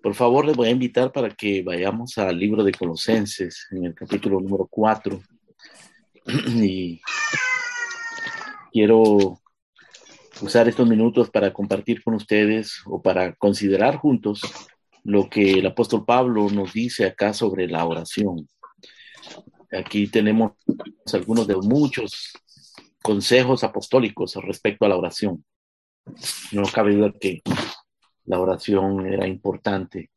Por favor, les voy a invitar para que vayamos al libro de Colosenses, en el capítulo número 4. Y quiero usar estos minutos para compartir con ustedes o para considerar juntos lo que el apóstol Pablo nos dice acá sobre la oración. Aquí tenemos algunos de muchos consejos apostólicos respecto a la oración. No cabe duda que la oración era importante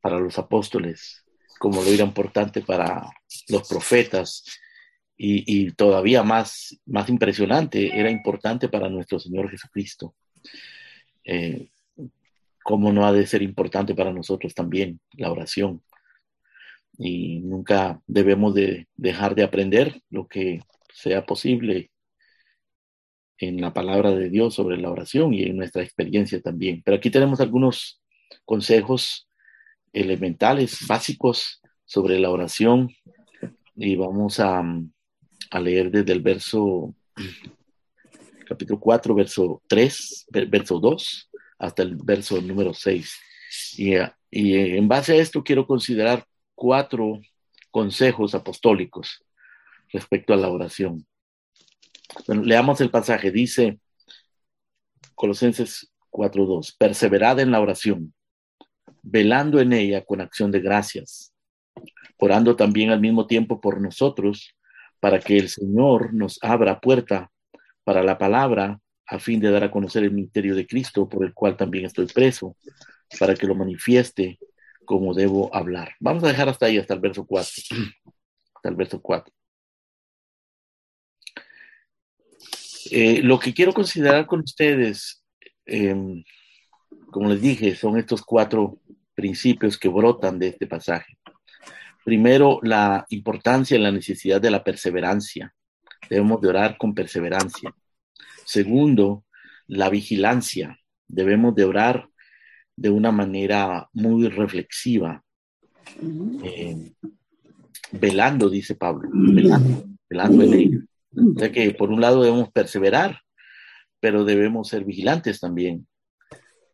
para los apóstoles, como lo era importante para los profetas y, todavía más, más impresionante, era importante para nuestro Señor Jesucristo. Eh, ¿Cómo no ha de ser importante para nosotros también la oración? Y nunca debemos de dejar de aprender lo que sea posible en la palabra de Dios sobre la oración y en nuestra experiencia también. Pero aquí tenemos algunos consejos elementales, básicos sobre la oración y vamos a, leer desde el verso, capítulo 4, verso 3, verso 2, hasta el verso número 6. Y, y en base a esto quiero considerar cuatro consejos apostólicos respecto a la oración leamos el pasaje. Dice Colosenses 4.2, perseverad en la oración, velando en ella con acción de gracias, orando también al mismo tiempo por nosotros, para que el Señor nos abra puerta para la palabra, a fin de dar a conocer el misterio de Cristo, por el cual también estoy preso, para que lo manifieste como debo hablar. Vamos a dejar hasta ahí, hasta el verso 4. Hasta el verso 4. Eh, lo que quiero considerar con ustedes, em, como les dije, son estos cuatro principios que brotan de este pasaje. Primero, la importancia y la necesidad de la perseverancia. Debemos de orar con perseverancia. Segundo, la vigilancia. Debemos de orar de una manera muy reflexiva. Em, velando, dice Pablo, velando, velando en ello. O sea que por un lado debemos perseverar, pero debemos ser vigilantes también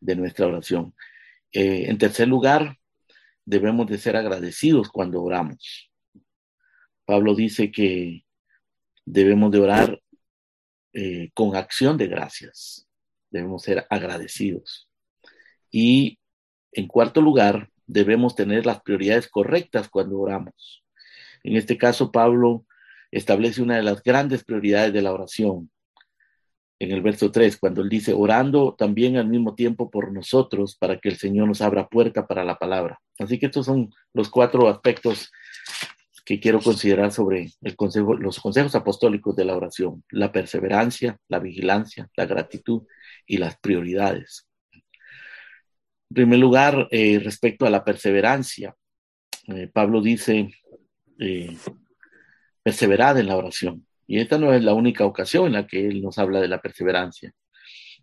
de nuestra oración. Eh, en tercer lugar, debemos de ser agradecidos cuando oramos. Pablo dice que debemos de orar eh, con acción de gracias. Debemos ser agradecidos. Y en cuarto lugar, debemos tener las prioridades correctas cuando oramos. En este caso, Pablo establece una de las grandes prioridades de la oración. En el verso 3, cuando él dice, orando también al mismo tiempo por nosotros para que el Señor nos abra puerta para la palabra. Así que estos son los cuatro aspectos que quiero considerar sobre el consejo, los consejos apostólicos de la oración, la perseverancia, la vigilancia, la gratitud y las prioridades. En primer lugar, eh, respecto a la perseverancia, eh, Pablo dice, eh, perseverad en la oración. Y esta no es la única ocasión en la que Él nos habla de la perseverancia.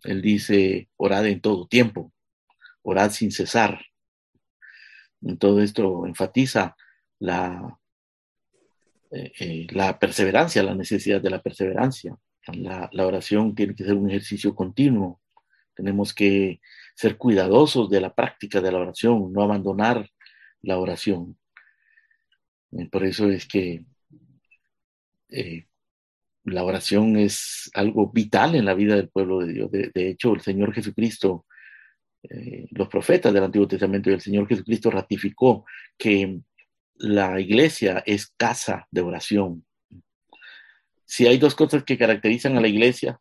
Él dice, orad en todo tiempo, orad sin cesar. En todo esto enfatiza la, eh, eh, la perseverancia, la necesidad de la perseverancia. La, la oración tiene que ser un ejercicio continuo. Tenemos que ser cuidadosos de la práctica de la oración, no abandonar la oración. Por eso es que eh, la oración es algo vital en la vida del pueblo de Dios. De, hecho, el Señor Jesucristo, eh, los profetas del Antiguo Testamento y el Señor Jesucristo ratificó que la iglesia es casa de oración. Si hay dos cosas que caracterizan a la iglesia,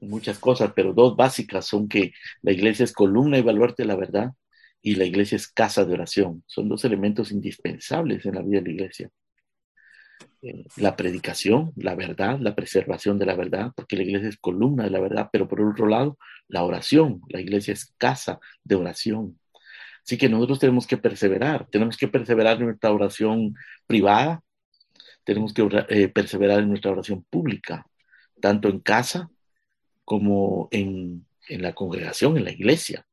muchas cosas, pero dos básicas son que la iglesia es columna y baluarte de la verdad y la iglesia es casa de oración. Son dos elementos indispensables en la vida de la iglesia. La predicación, la verdad, la preservación de la verdad, porque la iglesia es columna de la verdad, pero por otro lado, la oración, la iglesia es casa de oración. Así que nosotros tenemos que perseverar, tenemos que perseverar en nuestra oración privada, tenemos que eh, perseverar en nuestra oración pública, tanto en casa como en, en la congregación, en la iglesia.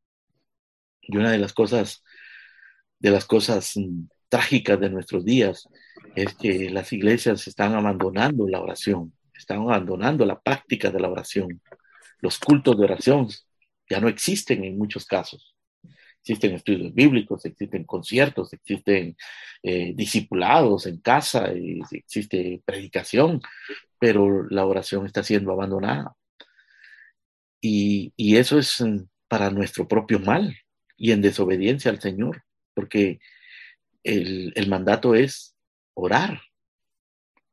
Y una de las cosas, de las cosas mm, trágicas de nuestros días es que las iglesias están abandonando la oración, están abandonando la práctica de la oración. Los cultos de oración ya no existen en muchos casos. existen estudios bíblicos, existen conciertos, existen eh, discipulados en casa, existe predicación, pero la oración está siendo abandonada. Y, y eso es mm, para nuestro propio mal y en desobediencia al Señor, porque el mandato es orar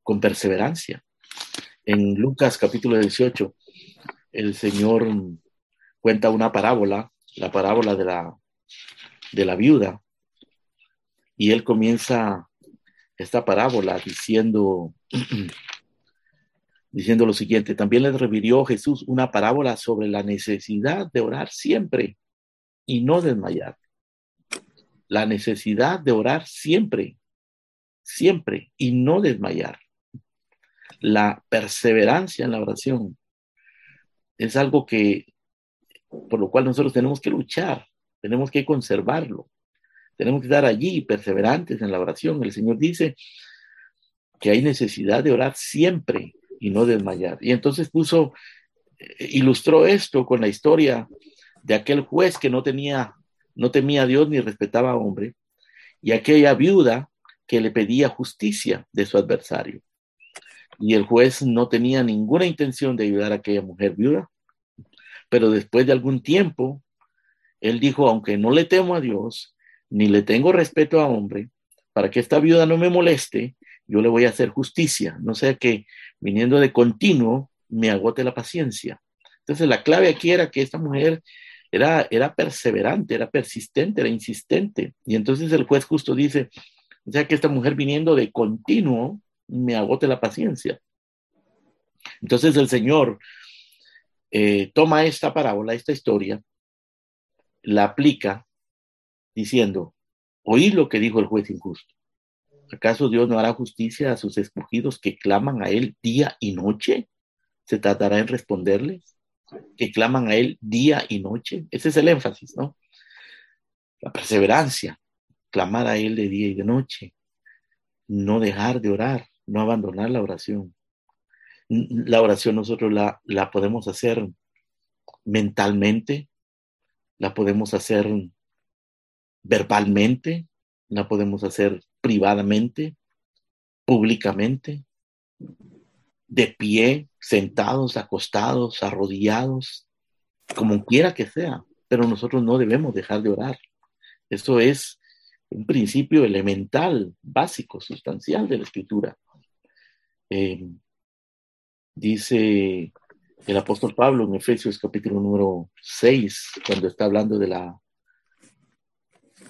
con perseverancia. En Lucas capítulo 18, el Señor cuenta una parábola, la parábola de la, de la viuda, y él comienza esta parábola diciendo, diciendo lo siguiente, también le refirió Jesús una parábola sobre la necesidad de orar siempre y no desmayar. La necesidad de orar siempre, siempre y no desmayar. La perseverancia en la oración es algo que, por lo cual nosotros tenemos que luchar, tenemos que conservarlo, tenemos que estar allí perseverantes en la oración. El Señor dice que hay necesidad de orar siempre y no desmayar. Y entonces puso, eh, ilustró esto con la historia de aquel juez que no tenía, no temía a Dios ni respetaba a hombre, y aquella viuda que le pedía justicia de su adversario. Y el juez no tenía ninguna intención de ayudar a aquella mujer viuda, pero después de algún tiempo, él dijo, aunque no le temo a Dios, ni le tengo respeto a hombre, para que esta viuda no me moleste, yo le voy a hacer justicia, no sea que viniendo de continuo me agote la paciencia. Entonces la clave aquí era que esta mujer era, era perseverante, era persistente, era insistente. Y entonces el juez justo dice, o sea que esta mujer viniendo de continuo me agote la paciencia. Entonces el Señor eh, toma esta parábola, esta historia, la aplica diciendo, oí lo que dijo el juez injusto. ¿Acaso Dios no hará justicia a sus escogidos que claman a Él día y noche? ¿Se tratará en responderles? Que claman a Él día y noche. Ese es el énfasis, ¿no? La perseverancia, clamar a Él de día y de noche, no dejar de orar, no abandonar la oración. La oración nosotros la, la podemos hacer mentalmente, la podemos hacer verbalmente, la podemos hacer privadamente, públicamente, de pie, sentados, acostados, arrodillados, como quiera que sea, pero nosotros no debemos dejar de orar. Eso es un principio elemental, básico, sustancial de la escritura. Eh, dice el apóstol Pablo en Efesios capítulo número 6, cuando está hablando de la,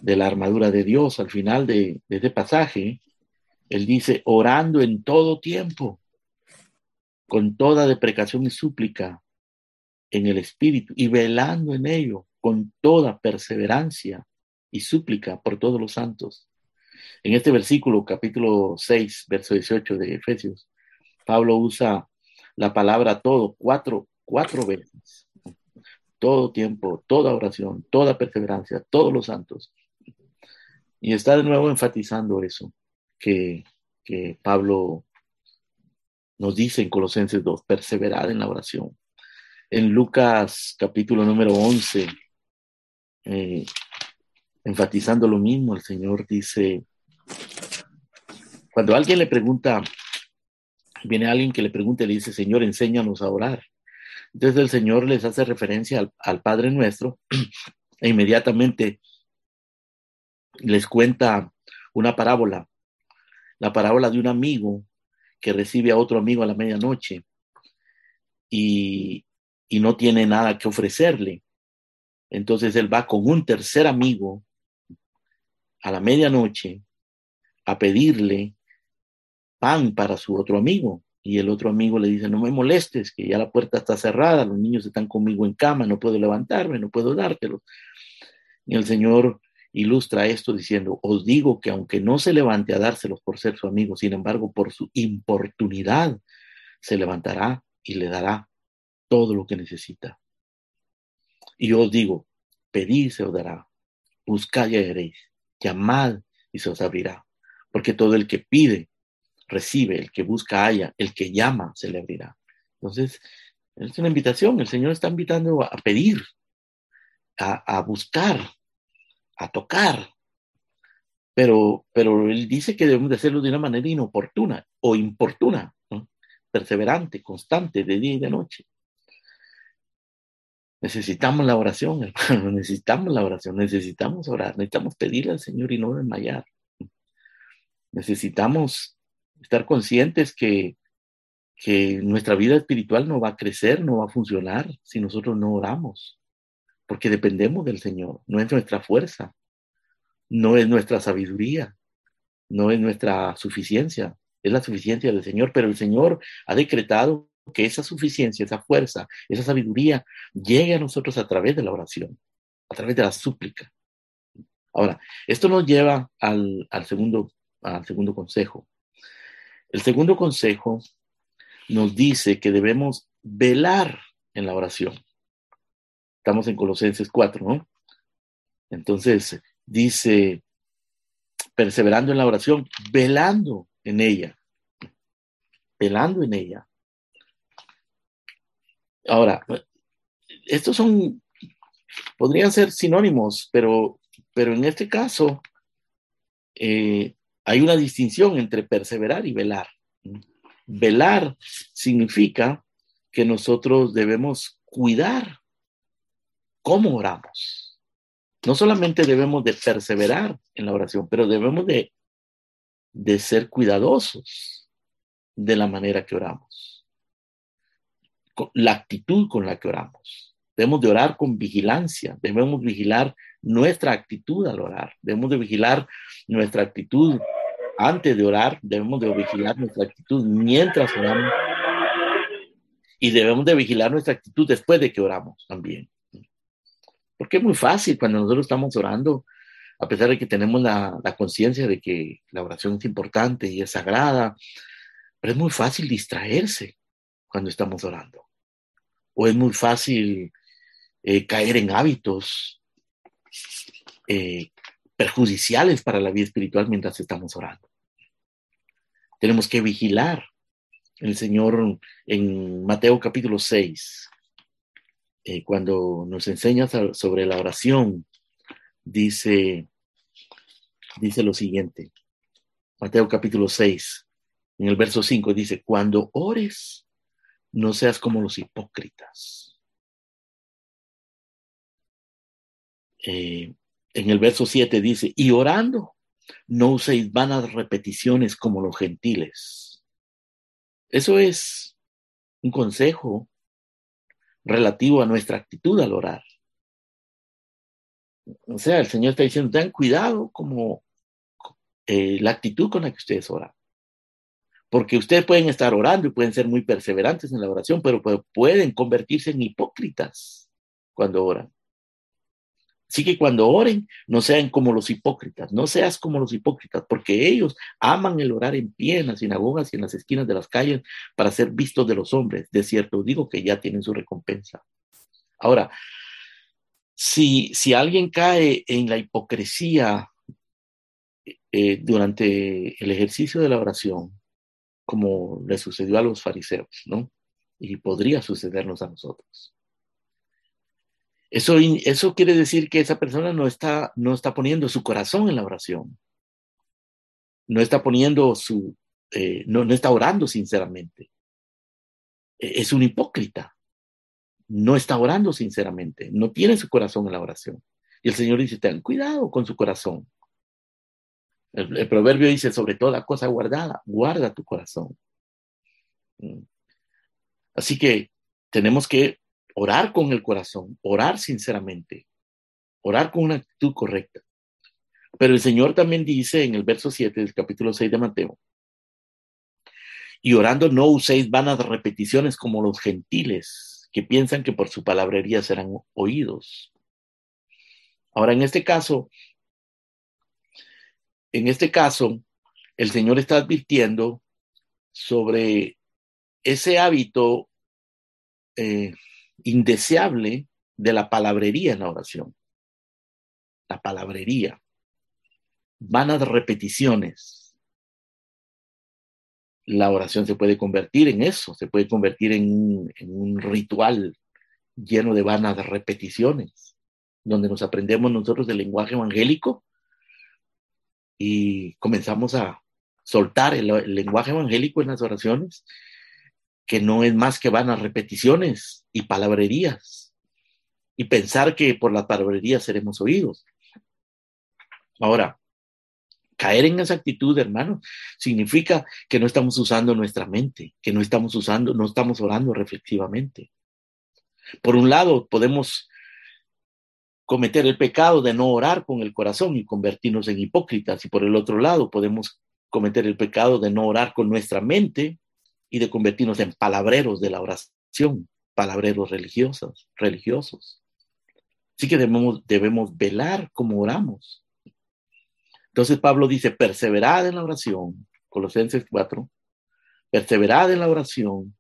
de la armadura de Dios al final de, de este pasaje, él dice, orando en todo tiempo, con toda deprecación y súplica en el Espíritu, y velando en ello con toda perseverancia y súplica por todos los santos. En este versículo, capítulo 6, verso 18 de Efesios, Pablo usa la palabra todo cuatro, cuatro veces. Todo tiempo, toda oración, toda perseverancia, todos los santos. Y está de nuevo enfatizando eso que, que Pablo nos dice en Colosenses 2, perseverar en la oración. En Lucas capítulo número 11, eh, enfatizando lo mismo, el Señor dice, cuando alguien le pregunta, viene alguien que le pregunta y le dice, Señor, enséñanos a orar. Entonces el Señor les hace referencia al, al Padre nuestro e inmediatamente les cuenta una parábola, la parábola de un amigo que recibe a otro amigo a la medianoche y, y no tiene nada que ofrecerle. Entonces él va con un tercer amigo a la medianoche a pedirle pan para su otro amigo. Y el otro amigo le dice, no me molestes, que ya la puerta está cerrada, los niños están conmigo en cama, no puedo levantarme, no puedo dártelo. Y el Señor ilustra esto diciendo, os digo que aunque no se levante a dárselos por ser su amigo, sin embargo, por su importunidad, se levantará y le dará todo lo que necesita. Y yo os digo, pedid se os dará, buscad y hallaréis, llamad y se os abrirá, porque todo el que pide, recibe, el que busca haya, el que llama se le abrirá. Entonces, es una invitación, el Señor está invitando a pedir, a, buscar, a tocar. Pero, pero él dice que debemos de hacerlo de una manera inoportuna o importuna, perseverante, constante, de día y de noche. Necesitamos la oración, hermano, necesitamos la oración, necesitamos orar, necesitamos pedirle al Señor y no desmayar. Necesitamos estar conscientes que, que nuestra vida espiritual no va a crecer, no va a funcionar si nosotros no oramos, porque dependemos del Señor, no es nuestra fuerza, no es nuestra sabiduría, no es nuestra suficiencia, es la suficiencia del Señor, pero el Señor ha decretado que esa suficiencia, esa fuerza, esa sabiduría llegue a nosotros a través de la oración, a través de la súplica. Ahora, esto nos lleva al, segundo, al segundo consejo. El segundo consejo nos dice que debemos velar en la oración. Estamos en Colosenses 4, ¿no? Entonces, dice, perseverando en la oración, velando en ella, velando en ella. Ahora, estos son, podrían ser sinónimos, pero, pero en este caso eh, hay una distinción entre perseverar y velar. Velar significa que nosotros debemos cuidar cómo oramos. No solamente debemos de perseverar en la oración, pero debemos de, de ser cuidadosos de la manera que oramos. La actitud con la que oramos. Debemos de orar con vigilancia, debemos vigilar nuestra actitud al orar, debemos de vigilar nuestra actitud antes de orar, debemos de vigilar nuestra actitud mientras oramos y debemos de vigilar nuestra actitud después de que oramos también. Porque es muy fácil cuando nosotros estamos orando, a pesar de que tenemos la, la conciencia de que la oración es importante y es sagrada, pero es muy fácil distraerse cuando estamos orando. O es muy fácil eh, caer en hábitos eh, perjudiciales para la vida espiritual mientras estamos orando. Tenemos que vigilar. El Señor en Mateo capítulo 6, eh, cuando nos enseña sobre la oración, dice, dice lo siguiente. Mateo capítulo 6, en el verso 5 dice, cuando ores, no seas como los hipócritas. Eh, en el verso 7 dice, y orando, no uséis vanas repeticiones como los gentiles. Eso es un consejo relativo a nuestra actitud al orar. O sea, el Señor está diciendo, ten cuidado como eh, la actitud con la que ustedes oran. Porque ustedes pueden estar orando y pueden ser muy perseverantes en la oración, pero pueden convertirse en hipócritas cuando oran. Así que cuando oren, no sean como los hipócritas, no seas como los hipócritas, porque ellos aman el orar en pie en las sinagogas y en las esquinas de las calles para ser vistos de los hombres. De cierto, digo que ya tienen su recompensa. Ahora, si, si alguien cae en la hipocresía eh, durante el ejercicio de la oración, como le sucedió a los fariseos, ¿no? Y podría sucedernos a nosotros eso, eso quiere decir que esa persona no está, no está poniendo su corazón en la oración. No está poniendo su, eh, no, no está orando sinceramente. E, es un hipócrita. No está orando sinceramente. No tiene su corazón en la oración. Y el Señor dice, ten cuidado con su corazón. El, el proverbio dice, sobre toda cosa guardada, guarda tu corazón. Mm. Así que tenemos que orar con el corazón, orar sinceramente, orar con una actitud correcta. Pero el Señor también dice en el verso 7 del capítulo 6 de Mateo, y orando no uséis vanas repeticiones como los gentiles, que piensan que por su palabrería serán oídos. Ahora, en este caso, en este caso, el Señor está advirtiendo sobre ese hábito eh, indeseable de la palabrería en la oración. La palabrería. Vanas repeticiones. La oración se puede convertir en eso, se puede convertir en, un ritual lleno de vanas repeticiones, donde nos aprendemos nosotros del lenguaje evangélico y comenzamos a soltar el, lenguaje evangélico en las oraciones, que no es más que van a repeticiones y palabrerías, y pensar que por las palabrerías seremos oídos. Ahora, caer en esa actitud, hermano, significa que no estamos usando nuestra mente, que no estamos usando, no estamos orando reflexivamente. Por un lado, podemos cometer el pecado de no orar con el corazón y convertirnos en hipócritas, y por el otro lado, podemos cometer el pecado de no orar con nuestra mente y de convertirnos en palabreros de la oración, palabreros religiosos, religiosos. Así que debemos, debemos velar como oramos. Entonces Pablo dice, perseverad en la oración, Colosenses 4, perseverad en la oración,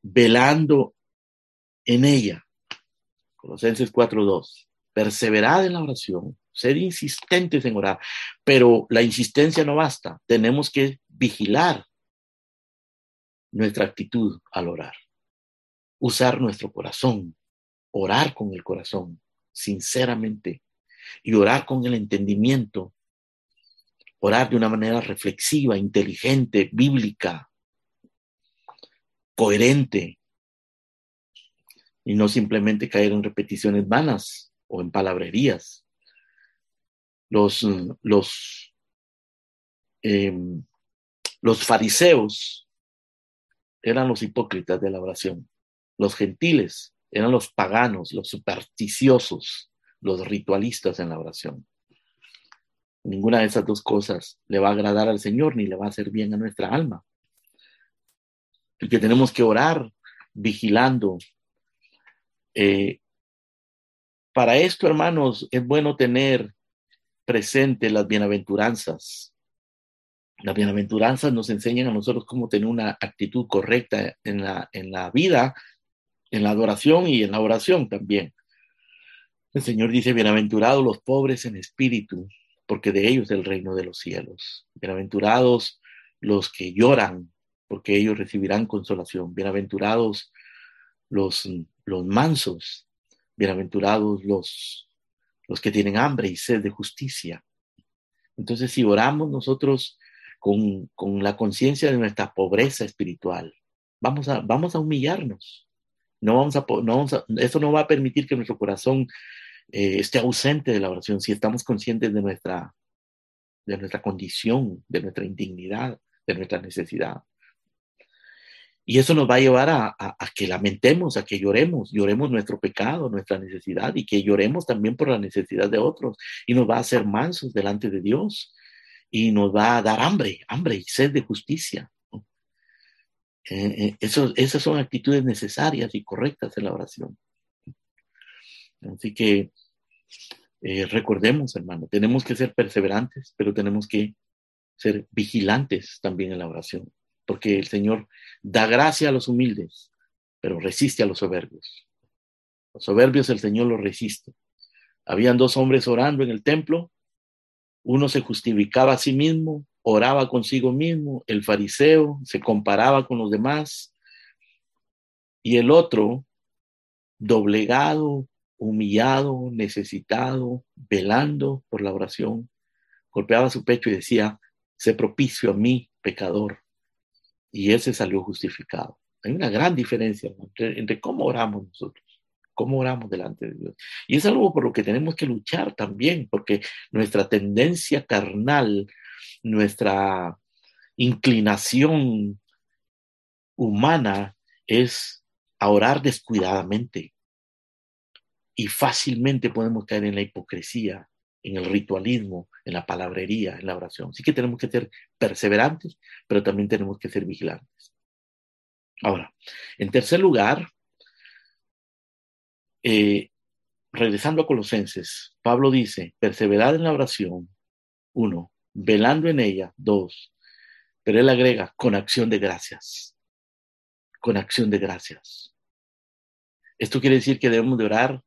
velando en ella, Colosenses 4.2, perseverad en la oración, ser insistentes en orar, pero la insistencia no basta, tenemos que vigilar nuestra actitud al orar, usar nuestro corazón, orar con el corazón, sinceramente, y orar con el entendimiento, orar de una manera reflexiva, inteligente, bíblica, coherente, y no simplemente caer en repeticiones vanas o en palabrerías. Los, los, em, los fariseos eran los hipócritas de la oración. Los gentiles eran los paganos, los supersticiosos, los ritualistas en la oración. Ninguna de esas dos cosas le va a agradar al Señor ni le va a hacer bien a nuestra alma. Y que tenemos que orar vigilando. Eh, para esto, hermanos, es bueno tener presente las bienaventuranzas. Las bienaventuranzas nos enseñan a nosotros cómo tener una actitud correcta en la, en la vida, en la adoración y en la oración también. El Señor dice, bienaventurados los pobres en espíritu, porque de ellos es el reino de los cielos. Bienaventurados los que lloran, porque ellos recibirán consolación. Bienaventurados los, los mansos. Bienaventurados los, los que tienen hambre y sed de justicia. Entonces, si oramos nosotros con, con la conciencia de nuestra pobreza espiritual, vamos a, vamos a humillarnos. No vamos a, no vamos a, eso no va a permitir que nuestro corazón eh, esté ausente de la oración, si estamos conscientes de nuestra, de nuestra condición, de nuestra indignidad, de nuestra necesidad. Y eso nos va a llevar a, que lamentemos, a que lloremos, lloremos nuestro pecado, nuestra necesidad y que lloremos también por la necesidad de otros. Y nos va a hacer mansos delante de Dios y nos va a dar hambre, hambre y sed de justicia. Eh, eh, esas son actitudes necesarias y correctas en la oración. Así que eh, recordemos, hermano, tenemos que ser perseverantes, pero tenemos que ser vigilantes también en la oración, porque el Señor da gracia a los humildes, pero resiste a los soberbios. Los soberbios el Señor los resiste. Habían dos hombres orando en el templo, uno se justificaba a sí mismo, oraba consigo mismo, el fariseo se comparaba con los demás, y el otro, doblegado, humillado, necesitado, velando por la oración, golpeaba su pecho y decía, sé propicio a mí, pecador. Y ese salió justificado. Hay una gran diferencia entre, entre, cómo oramos nosotros, cómo oramos delante de Dios. Y es algo por lo que tenemos que luchar también, porque nuestra tendencia carnal, nuestra inclinación humana es a orar descuidadamente, y fácilmente podemos caer en la hipocresía, en el ritualismo, en la palabrería, en la oración. Así que tenemos que ser perseverantes, pero también tenemos que ser vigilantes. Ahora, en tercer lugar, eh, regresando a Colosenses, Pablo dice, perseverad en la oración, uno, velando en ella, dos, pero él agrega, con acción de gracias, con acción de gracias. Esto quiere decir que debemos de orar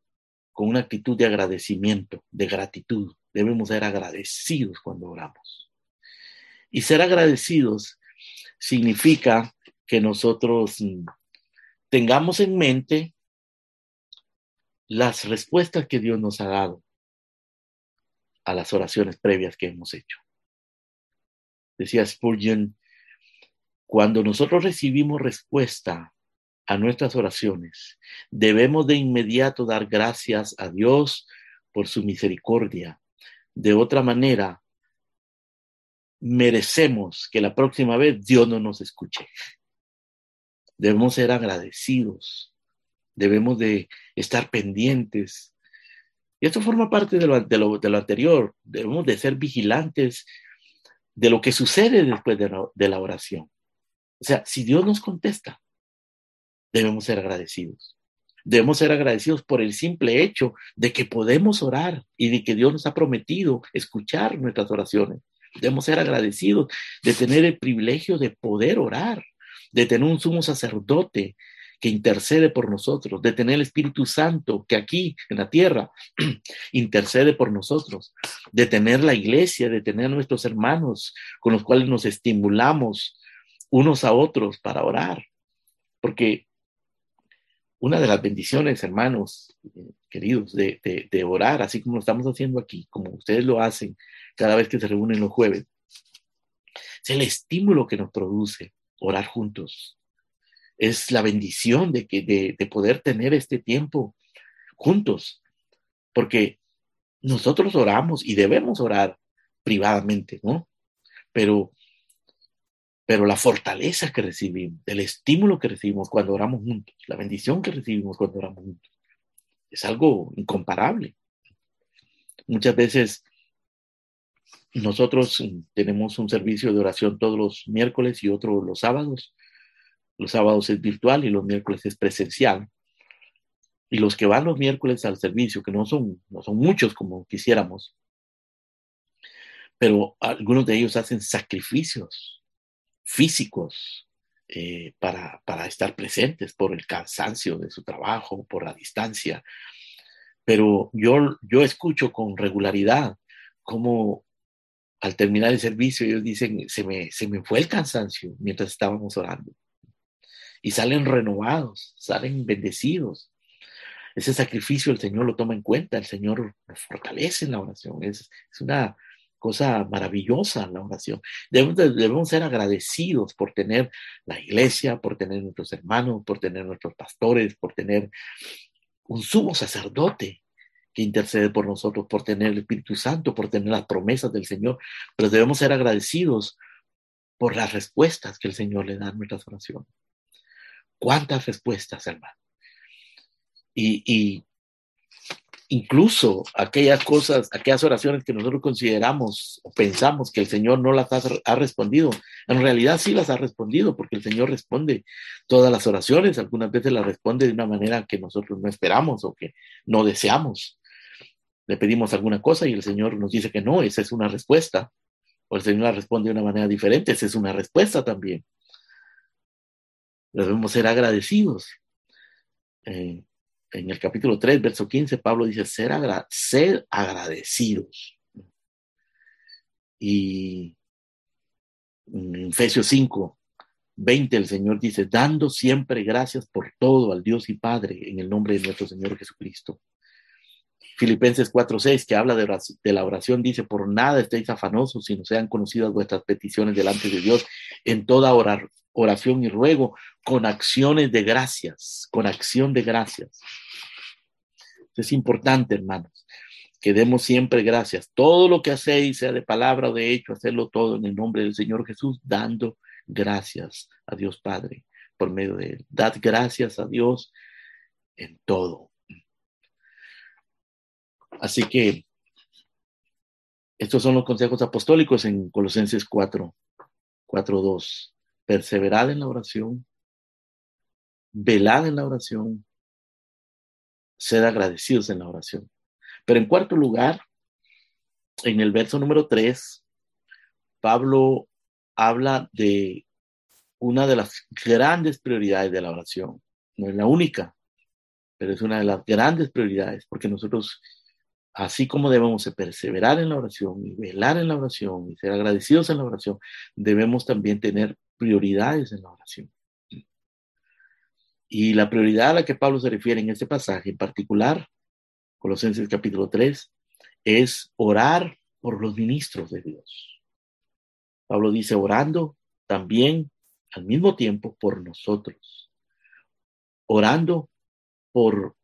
con una actitud de agradecimiento, de gratitud. Debemos ser agradecidos cuando oramos. Y ser agradecidos significa que nosotros mm, tengamos en mente las respuestas que Dios nos ha dado a las oraciones previas que hemos hecho. Decía Spurgeon, cuando nosotros recibimos respuesta a nuestras oraciones, debemos de inmediato dar gracias a Dios por su misericordia. De otra manera, merecemos que la próxima vez Dios no nos escuche. Debemos ser agradecidos, debemos de estar pendientes. Y esto forma parte de lo, de lo, anterior. Debemos de ser vigilantes de lo que sucede después de la, de la oración. O sea, si Dios nos contesta, debemos ser agradecidos. Debemos ser agradecidos por el simple hecho de que podemos orar y de que Dios nos ha prometido escuchar nuestras oraciones. Debemos ser agradecidos de tener el privilegio de poder orar, de tener un sumo sacerdote que intercede por nosotros, de tener el Espíritu Santo que aquí en la tierra intercede por nosotros, de tener la iglesia, de tener nuestros hermanos con los cuales nos estimulamos unos a otros para orar. Porque una de las bendiciones, hermanos queridos, de, de, orar, así como lo estamos haciendo aquí, como ustedes lo hacen cada vez que se reúnen los jueves, es el estímulo que nos produce orar juntos. Es la bendición de, que, de, de poder tener este tiempo juntos, porque nosotros oramos y debemos orar privadamente, ¿no? Pero pero la fortaleza que recibimos, el estímulo que recibimos cuando oramos juntos, la bendición que recibimos cuando oramos juntos, es algo incomparable. Muchas veces nosotros tenemos un servicio de oración todos los miércoles y otro los sábados. Los sábados es virtual y los miércoles es presencial. Y los que van los miércoles al servicio, que no son, no son muchos como quisiéramos, pero algunos de ellos hacen sacrificios físicos eh, para, para estar presentes por el cansancio de su trabajo, por la distancia. Pero yo, yo escucho con regularidad cómo al terminar el servicio ellos dicen, se me, se me fue el cansancio mientras estábamos orando. Y salen renovados, salen bendecidos. Ese sacrificio el Señor lo toma en cuenta, el Señor lo fortalece en la oración. Es, es una, cosa maravillosa la oración. Debemos, debemos, ser agradecidos por tener la iglesia, por tener nuestros hermanos, por tener nuestros pastores, por tener un sumo sacerdote que intercede por nosotros, por tener el Espíritu Santo, por tener las promesas del Señor. Pero debemos ser agradecidos por las respuestas que el Señor le da a nuestras oraciones. ¿Cuántas respuestas, hermano? Y, y incluso aquellas cosas, aquellas oraciones que nosotros consideramos o pensamos que el Señor no las ha, respondido, en realidad sí las ha respondido, porque el Señor responde todas las oraciones, algunas veces las responde de una manera que nosotros no esperamos o que no deseamos. Le pedimos alguna cosa y el Señor nos dice que no, esa es una respuesta. O el Señor la responde de una manera diferente, esa es una respuesta también. Debemos ser agradecidos. Eh, en el capítulo 3, verso 15, Pablo dice, ser, ser agradecidos. Y en Efesios 5, 20, el Señor dice, dando siempre gracias por todo al Dios y Padre en el nombre de nuestro Señor Jesucristo. Filipenses 4:6, que habla de, de, la oración, dice, por nada estéis afanosos, sino sean conocidas vuestras peticiones delante de Dios en toda oración y ruego, con acciones de gracias, con acción de gracias. Es importante, hermanos, que demos siempre gracias. Todo lo que hacéis, sea de palabra o de hecho, hacerlo todo en el nombre del Señor Jesús, dando gracias a Dios Padre por medio de Él. Dad gracias a Dios en todo. Así que estos son los consejos apostólicos en Colosenses 4, 4, 2. Perseverad en la oración, velad en la oración, sed agradecidos en la oración. Pero en cuarto lugar, en el verso número 3, Pablo habla de una de las grandes prioridades de la oración. No es la única, pero es una de las grandes prioridades, porque nosotros, así como debemos perseverar en la oración y velar en la oración y ser agradecidos en la oración, debemos también tener prioridades en la oración. Y la prioridad a la que Pablo se refiere en este pasaje en particular Colosenses capítulo 3, es orar por los ministros de Dios. Pablo dice, orando también al mismo tiempo por nosotros, orando por,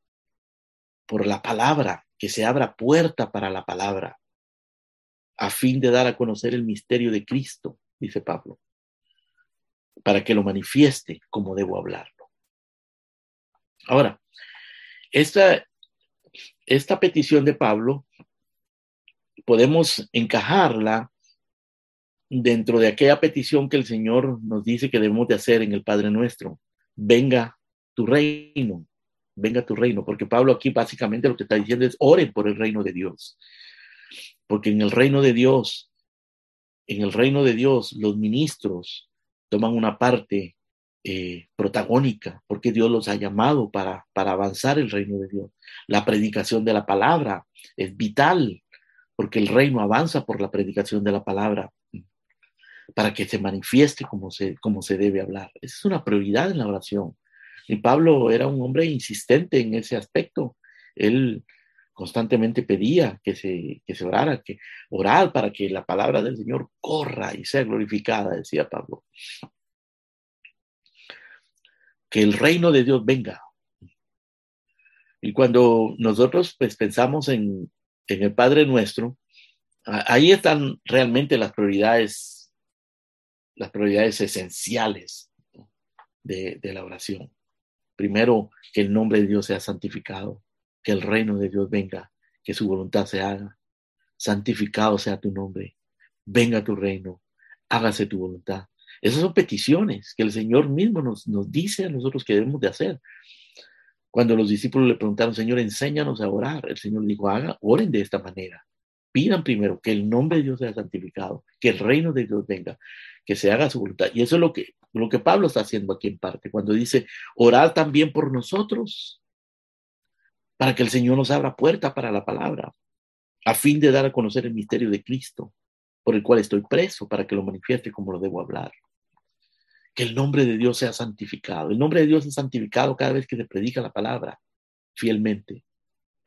por la palabra, que se abra puerta para la palabra, a fin de dar a conocer el misterio de Cristo, dice Pablo, para que lo manifieste como debo hablarlo. Ahora, esta, esta petición de Pablo podemos encajarla dentro de aquella petición que el Señor nos dice que debemos de hacer en el Padre nuestro. Venga tu reino, venga tu reino, porque Pablo aquí básicamente lo que está diciendo es oren por el reino de Dios. Porque en el reino de Dios, en el reino de Dios, los ministros toman una parte eh, protagónica, porque Dios los ha llamado para, para avanzar el reino de Dios. La predicación de la palabra es vital, porque el reino avanza por la predicación de la palabra, para que se manifieste como se, como se debe hablar. Esa es una prioridad en la oración. Y Pablo era un hombre insistente en ese aspecto. Él constantemente pedía que se, que se orara, que orar para que la palabra del Señor corra y sea glorificada, decía Pablo. Que el reino de Dios venga. Y cuando nosotros pues, pensamos en, en el Padre Nuestro, ahí están realmente las prioridades, las prioridades esenciales de, de la oración. Primero, que el nombre de Dios sea santificado que el reino de Dios venga, que su voluntad se haga. Santificado sea tu nombre, venga tu reino, hágase tu voluntad. Esas son peticiones que el Señor mismo nos, nos dice a nosotros que debemos de hacer. Cuando los discípulos le preguntaron, Señor, enséñanos a orar, el Señor dijo, haga, oren de esta manera. Pidan primero que el nombre de Dios sea santificado, que el reino de Dios venga, que se haga su voluntad. Y eso es lo que, lo que Pablo está haciendo aquí en parte, cuando dice, orar también por nosotros, para que el Señor nos abra puerta para la palabra, a fin de dar a conocer el misterio de Cristo, por el cual estoy preso, para que lo manifieste como lo debo hablar. Que el nombre de Dios sea santificado. El nombre de Dios es santificado cada vez que se predica la palabra fielmente.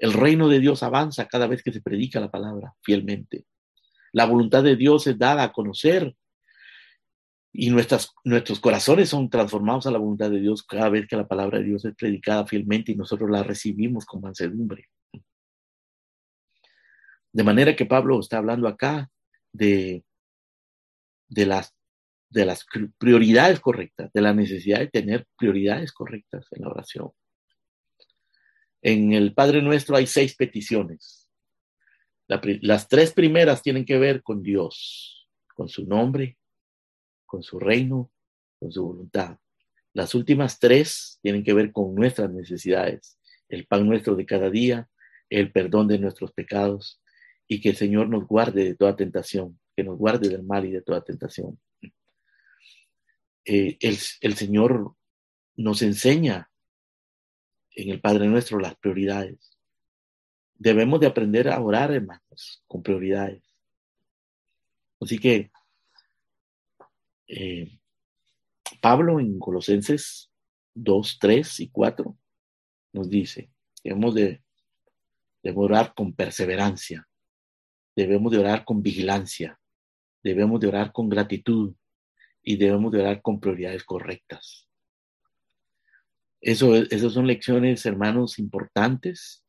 El reino de Dios avanza cada vez que se predica la palabra fielmente. La voluntad de Dios es dada a conocer y nuestros corazones son transformados a la voluntad de Dios cada vez que la palabra de Dios es predicada fielmente y nosotros la recibimos con mansedumbre. De manera que Pablo está hablando acá de, de, las, de las prioridades correctas, de la necesidad de tener prioridades correctas en la oración. En el Padre Nuestro hay seis peticiones. las tres primeras tienen que ver con Dios, con su nombre, con su reino, con su voluntad. Las últimas tres tienen que ver con nuestras necesidades, el pan nuestro de cada día, el perdón de nuestros pecados y que el Señor nos guarde de toda tentación, que nos guarde del mal y de toda tentación. Eh, el, el Señor nos enseña en el Padre nuestro las prioridades. Debemos de aprender a orar, hermanos, con prioridades. Así que eh, Pablo en Colosenses 2, 3 y 4 nos dice, debemos de, orar con perseverancia, debemos de orar con vigilancia, debemos de orar con gratitud y debemos de orar con prioridades correctas. Eso, esas son lecciones, hermanos, importantes,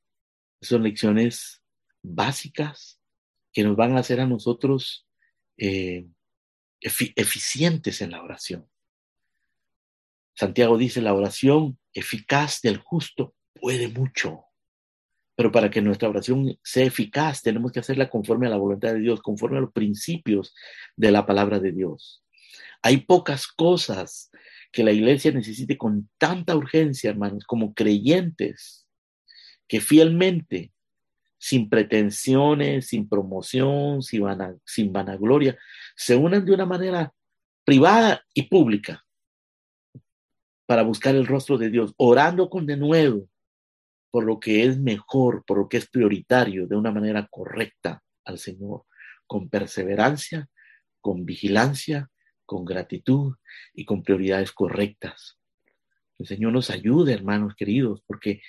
son lecciones básicas que nos van a hacer a nosotros eh, eficientes en la oración. Santiago dice, la oración eficaz del justo puede mucho, pero para que nuestra oración sea eficaz tenemos que hacerla conforme a la voluntad de Dios, conforme a los principios de la palabra de Dios. Hay pocas cosas que la iglesia necesite con tanta urgencia, hermanos, como creyentes que fielmente, sin pretensiones, sin promoción, sin, vanagloria, se unan de una manera privada y pública para buscar el rostro de Dios, orando con denuedo por lo que es mejor, por lo que es prioritario, de una manera correcta al Señor, con perseverancia, con vigilancia, con gratitud y con prioridades correctas. El Señor nos ayude, hermanos queridos, porque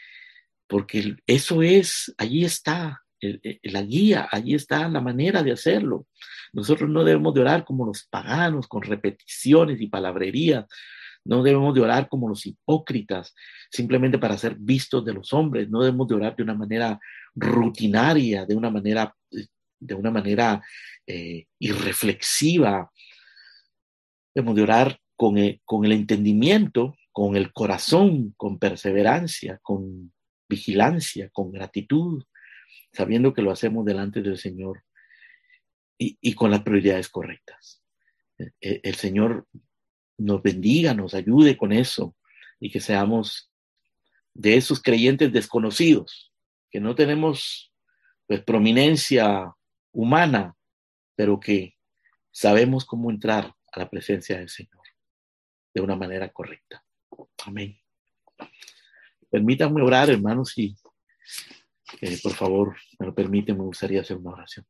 porque eso es, allí está la guía, allí está la manera de hacerlo. Nosotros no debemos de orar como los paganos, con repeticiones y palabrerías. No debemos de orar como los hipócritas, simplemente para ser vistos de los hombres. No debemos de orar de una manera rutinaria, de una manera, de una manera eh, irreflexiva. Debemos de orar con con el entendimiento, con el corazón, con perseverancia, con vigilancia, con gratitud, sabiendo que lo hacemos delante del Señor y, con las prioridades correctas. El, e, el Señor nos bendiga, nos ayude con eso y que seamos de esos creyentes desconocidos, que no tenemos pues prominencia humana, pero que sabemos cómo entrar a la presencia del Señor de una manera correcta. Amén. Permítanme orar, hermanos, y por favor me lo permite, me gustaría hacer una oración.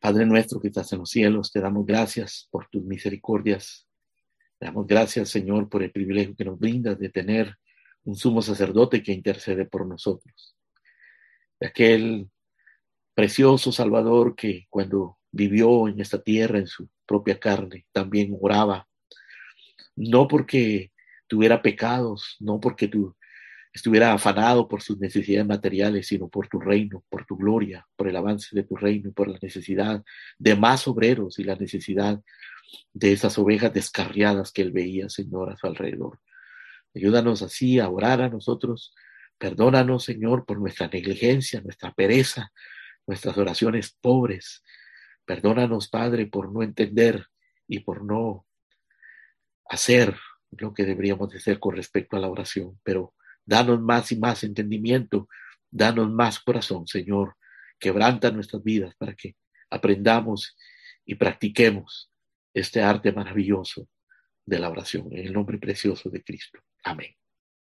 Padre nuestro que estás en los cielos, te damos gracias por tus misericordias. Te damos gracias, Señor, por el privilegio que nos brindas de tener un sumo sacerdote que intercede por nosotros. Aquel precioso Salvador que cuando vivió en esta tierra, en su propia carne, también oraba, no porque tuviera pecados, no porque tú estuviera afanado por sus necesidades materiales, sino por tu reino, por tu gloria, por el avance de tu reino por la necesidad de más obreros y la necesidad de esas ovejas descarriadas que él veía, Señor, a su alrededor. Ayúdanos así a orar a nosotros. Perdónanos, Señor, por nuestra negligencia, nuestra pereza, nuestras oraciones pobres. Perdónanos, Padre, por no entender y por no hacer lo que deberíamos de hacer con respecto a la oración, pero Danos más y más entendimiento, danos más corazón, Señor. Quebranta nuestras vidas para que aprendamos y practiquemos este arte maravilloso de la oración en el nombre precioso de Cristo. Amén.